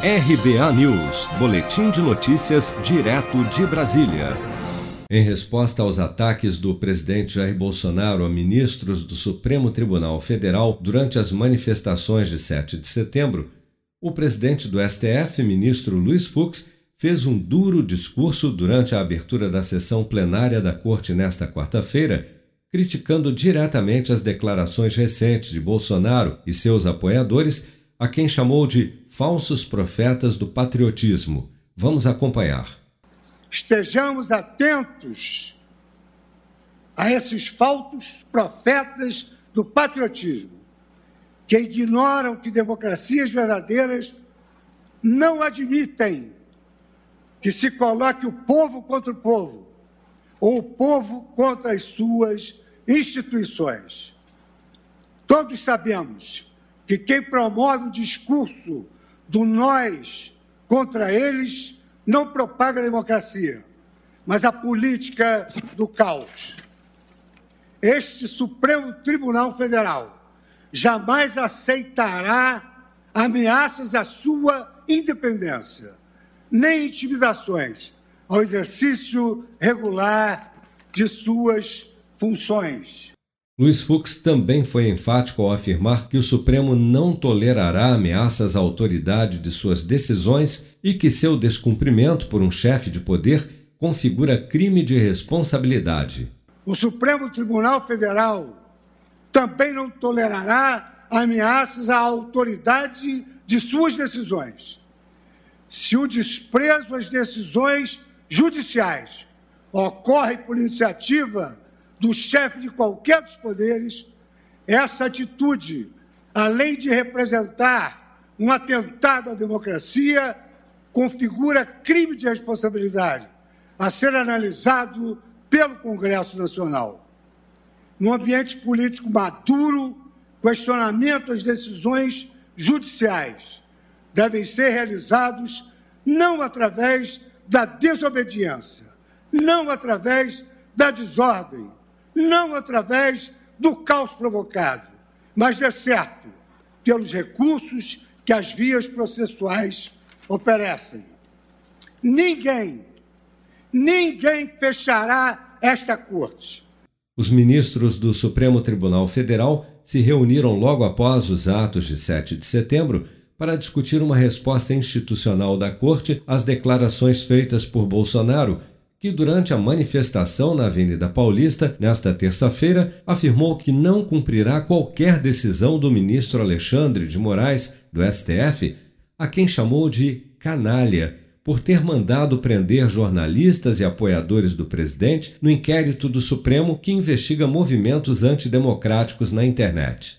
RBA News, Boletim de Notícias, direto de Brasília. Em resposta aos ataques do presidente Jair Bolsonaro a ministros do Supremo Tribunal Federal durante as manifestações de 7 de setembro, o presidente do STF, ministro Luiz Fux, fez um duro discurso durante a abertura da sessão plenária da Corte nesta quarta-feira, criticando diretamente as declarações recentes de Bolsonaro e seus apoiadores a quem chamou de falsos profetas do patriotismo. Vamos acompanhar. Estejamos atentos a esses falsos profetas do patriotismo, que ignoram que democracias verdadeiras não admitem que se coloque o povo contra o povo, ou o povo contra as suas instituições. Todos sabemos que quem promove o discurso do nós contra eles não propaga a democracia, mas a política do caos. Este Supremo Tribunal Federal jamais aceitará ameaças à sua independência, nem intimidações ao exercício regular de suas funções. Luiz Fux também foi enfático ao afirmar que o Supremo não tolerará ameaças à autoridade de suas decisões e que seu descumprimento por um chefe de poder configura crime de responsabilidade. O Supremo Tribunal Federal também não tolerará ameaças à autoridade de suas decisões. Se o desprezo às decisões judiciais ocorre por iniciativa do chefe de qualquer dos poderes, essa atitude, além de representar um atentado à democracia, configura crime de responsabilidade a ser analisado pelo Congresso Nacional. No ambiente político maduro, questionamento às decisões judiciais devem ser realizados não através da desobediência, não através da desordem, não através do caos provocado, mas, de certo, pelos recursos que as vias processuais oferecem. Ninguém, ninguém fechará esta corte. Os ministros do Supremo Tribunal Federal se reuniram logo após os atos de 7 de setembro para discutir uma resposta institucional da Corte às declarações feitas por Bolsonaro que durante a manifestação na Avenida Paulista, nesta terça-feira, afirmou que não cumprirá qualquer decisão do ministro Alexandre de Moraes, do STF, a quem chamou de canalha, por ter mandado prender jornalistas e apoiadores do presidente no inquérito do Supremo que investiga movimentos antidemocráticos na internet.